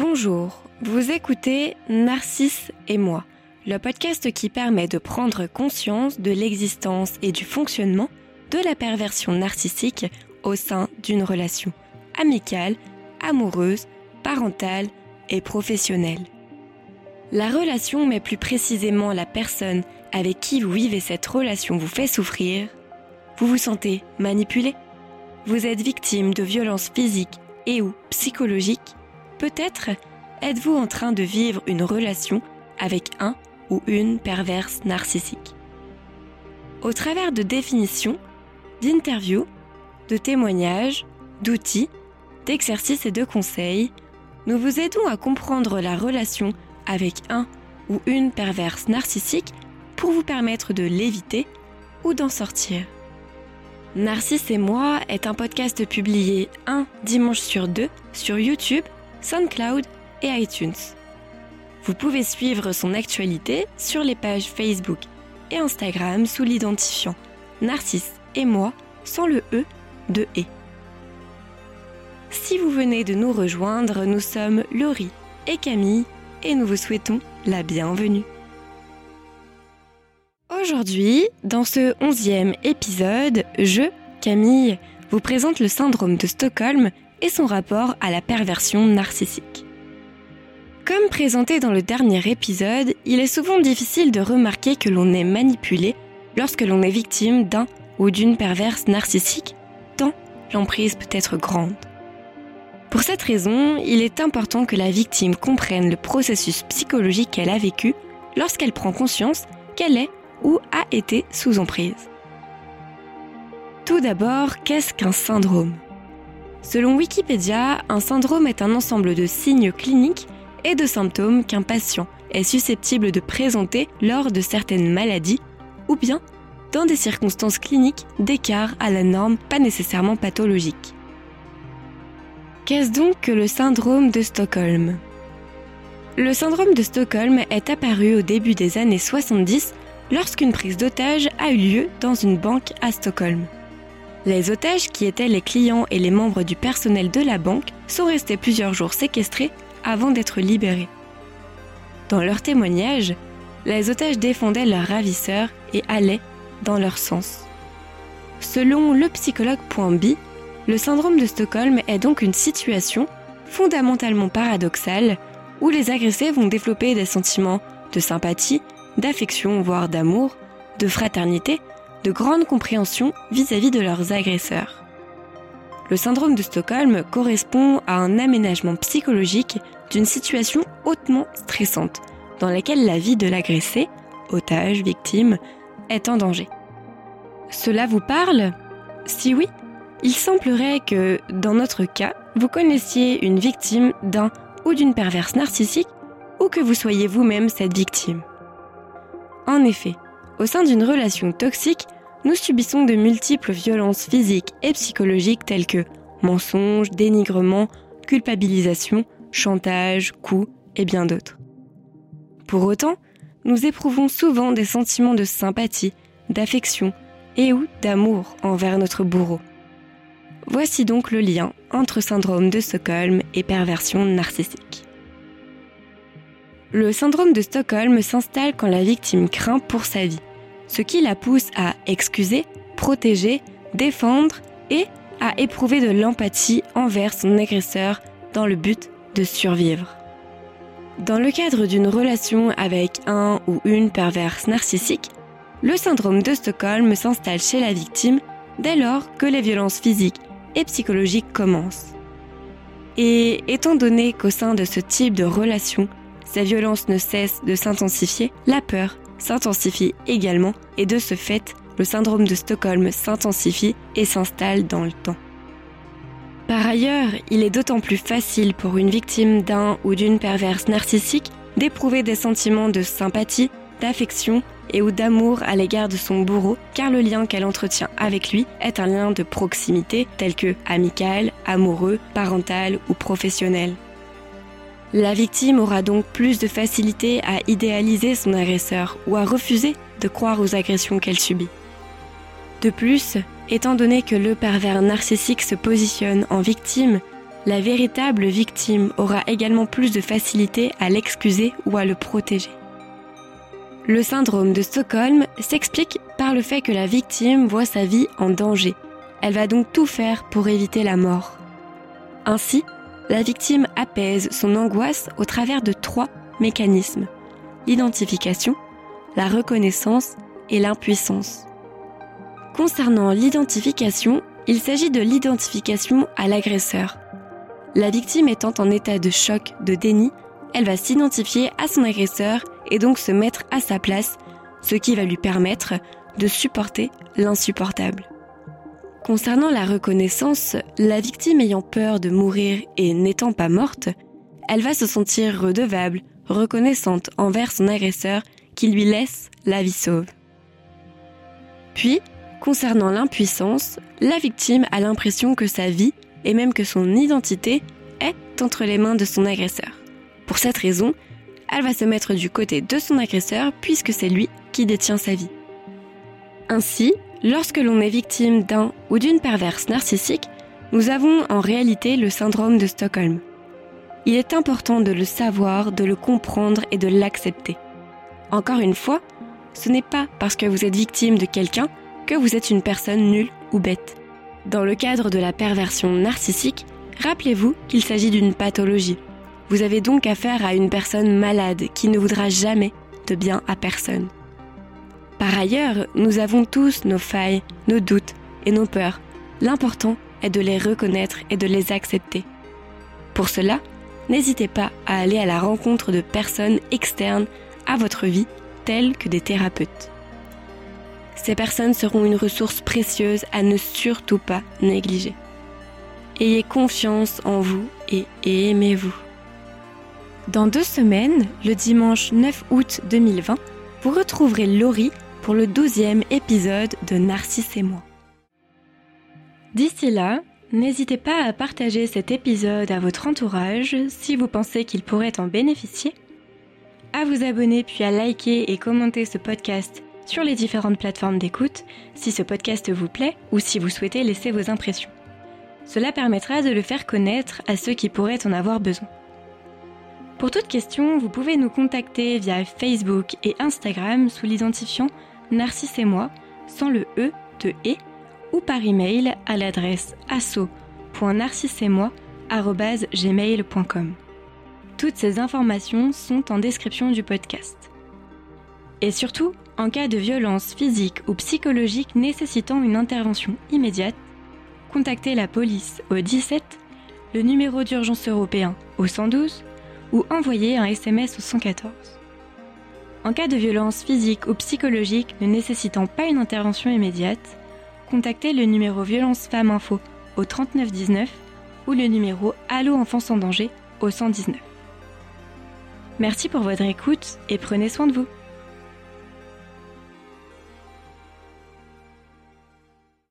Bonjour, vous écoutez Narcisse et moi, le podcast qui permet de prendre conscience de l'existence et du fonctionnement de la perversion narcissique au sein d'une relation amicale, amoureuse, parentale et professionnelle. La relation, mais plus précisément la personne avec qui vous vivez cette relation vous fait souffrir, vous vous sentez manipulé, vous êtes victime de violences physiques et ou psychologiques, Peut-être êtes-vous en train de vivre une relation avec un ou une perverse narcissique. Au travers de définitions, d'interviews, de témoignages, d'outils, d'exercices et de conseils, nous vous aidons à comprendre la relation avec un ou une perverse narcissique pour vous permettre de l'éviter ou d'en sortir. Narcisse et moi est un podcast publié un dimanche sur deux sur YouTube SoundCloud et iTunes. Vous pouvez suivre son actualité sur les pages Facebook et Instagram sous l'identifiant Narcisse et moi sans le E de E. Si vous venez de nous rejoindre, nous sommes Laurie et Camille et nous vous souhaitons la bienvenue. Aujourd'hui, dans ce onzième épisode, je, Camille, vous présente le syndrome de Stockholm et son rapport à la perversion narcissique. Comme présenté dans le dernier épisode, il est souvent difficile de remarquer que l'on est manipulé lorsque l'on est victime d'un ou d'une perverse narcissique, tant l'emprise peut être grande. Pour cette raison, il est important que la victime comprenne le processus psychologique qu'elle a vécu lorsqu'elle prend conscience qu'elle est ou a été sous emprise. Tout d'abord, qu'est-ce qu'un syndrome? Selon Wikipédia, un syndrome est un ensemble de signes cliniques et de symptômes qu'un patient est susceptible de présenter lors de certaines maladies ou bien dans des circonstances cliniques d'écart à la norme pas nécessairement pathologiques. Qu'est-ce donc que le syndrome de Stockholm? Le syndrome de Stockholm est apparu au début des années 70 lorsqu'une prise d'otage a eu lieu dans une banque à Stockholm. Les otages, qui étaient les clients et les membres du personnel de la banque, sont restés plusieurs jours séquestrés avant d'être libérés. Dans leurs témoignages, les otages défendaient leurs ravisseurs et allaient dans leur sens. Selon le psychologue B, le syndrome de Stockholm est donc une situation fondamentalement paradoxale où les agressés vont développer des sentiments de sympathie, d'affection, voire d'amour, de fraternité, de grande compréhension vis-à-vis de leurs agresseurs. Le syndrome de Stockholm correspond à un aménagement psychologique d'une situation hautement stressante, dans laquelle la vie de l'agressé, otage, victime, est en danger. Cela vous parle? Si oui, il semblerait que, dans notre cas, vous connaissiez une victime d'un ou d'une perverse narcissique ou que vous soyez vous-même cette victime. En effet, au sein d'une relation toxique, nous subissons de multiples violences physiques et psychologiques telles que mensonges, dénigrement, culpabilisation, chantage, coups et bien d'autres. Pour autant, nous éprouvons souvent des sentiments de sympathie, d'affection et ou d'amour envers notre bourreau. Voici donc le lien entre syndrome de Stockholm et perversion narcissique. Le syndrome de Stockholm s'installe quand la victime craint pour sa vie ce qui la pousse à excuser, protéger, défendre et à éprouver de l'empathie envers son agresseur dans le but de survivre. Dans le cadre d'une relation avec un ou une perverse narcissique, le syndrome de Stockholm s'installe chez la victime dès lors que les violences physiques et psychologiques commencent. Et étant donné qu'au sein de ce type de relation, ces violences ne cessent de s'intensifier, la peur s'intensifie également et de ce fait, le syndrome de Stockholm s'intensifie et s'installe dans le temps. Par ailleurs, il est d'autant plus facile pour une victime d'un ou d'une perverse narcissique d'éprouver des sentiments de sympathie, d'affection et ou d'amour à l'égard de son bourreau, car le lien qu'elle entretient avec lui est un lien de proximité tel que amical, amoureux, parental ou professionnel. La victime aura donc plus de facilité à idéaliser son agresseur ou à refuser de croire aux agressions qu'elle subit. De plus, étant donné que le pervers narcissique se positionne en victime, la véritable victime aura également plus de facilité à l'excuser ou à le protéger. Le syndrome de Stockholm s'explique par le fait que la victime voit sa vie en danger. Elle va donc tout faire pour éviter la mort. Ainsi, la victime apaise son angoisse au travers de trois mécanismes. L'identification, la reconnaissance et l'impuissance. Concernant l'identification, il s'agit de l'identification à l'agresseur. La victime étant en état de choc, de déni, elle va s'identifier à son agresseur et donc se mettre à sa place, ce qui va lui permettre de supporter l'insupportable. Concernant la reconnaissance, la victime ayant peur de mourir et n'étant pas morte, elle va se sentir redevable, reconnaissante envers son agresseur qui lui laisse la vie sauve. Puis, concernant l'impuissance, la victime a l'impression que sa vie, et même que son identité, est entre les mains de son agresseur. Pour cette raison, elle va se mettre du côté de son agresseur puisque c'est lui qui détient sa vie. Ainsi, lorsque l'on est victime d'un ou d'une perverse narcissique, nous avons en réalité le syndrome de Stockholm. Il est important de le savoir, de le comprendre et de l'accepter. Encore une fois, ce n'est pas parce que vous êtes victime de quelqu'un que vous êtes une personne nulle ou bête. Dans le cadre de la perversion narcissique, rappelez-vous qu'il s'agit d'une pathologie. Vous avez donc affaire à une personne malade qui ne voudra jamais de bien à personne. Par ailleurs, nous avons tous nos failles, nos doutes et nos peurs. L'important est de les reconnaître et de les accepter. Pour cela, n'hésitez pas à aller à la rencontre de personnes externes à votre vie, telles que des thérapeutes. Ces personnes seront une ressource précieuse à ne surtout pas négliger. Ayez confiance en vous et aimez-vous. Dans deux semaines, le dimanche 9 août 2020, vous retrouverez Laurie pour le douzième épisode de Narcisse et moi. D'ici là, n'hésitez pas à partager cet épisode à votre entourage si vous pensez qu'il pourrait en bénéficier, à vous abonner puis à liker et commenter ce podcast sur les différentes plateformes d'écoute si ce podcast vous plaît ou si vous souhaitez laisser vos impressions. Cela permettra de le faire connaître à ceux qui pourraient en avoir besoin. Pour toute question, vous pouvez nous contacter via Facebook et Instagram sous l'identifiant Narcisse et moi, sans le E de E, ou par email à l'adresse asso.narcissemoi.gmail.com. Toutes ces informations sont en description du podcast. Et surtout, en cas de violence physique ou psychologique nécessitant une intervention immédiate, contactez la police au 17, le numéro d'urgence européen au 112 ou envoyez un SMS au 114. En cas de violence physique ou psychologique ne nécessitant pas une intervention immédiate, contactez le numéro Violence Femmes Info au 3919 ou le numéro Allo Enfants en danger au 119. Merci pour votre écoute et prenez soin de vous.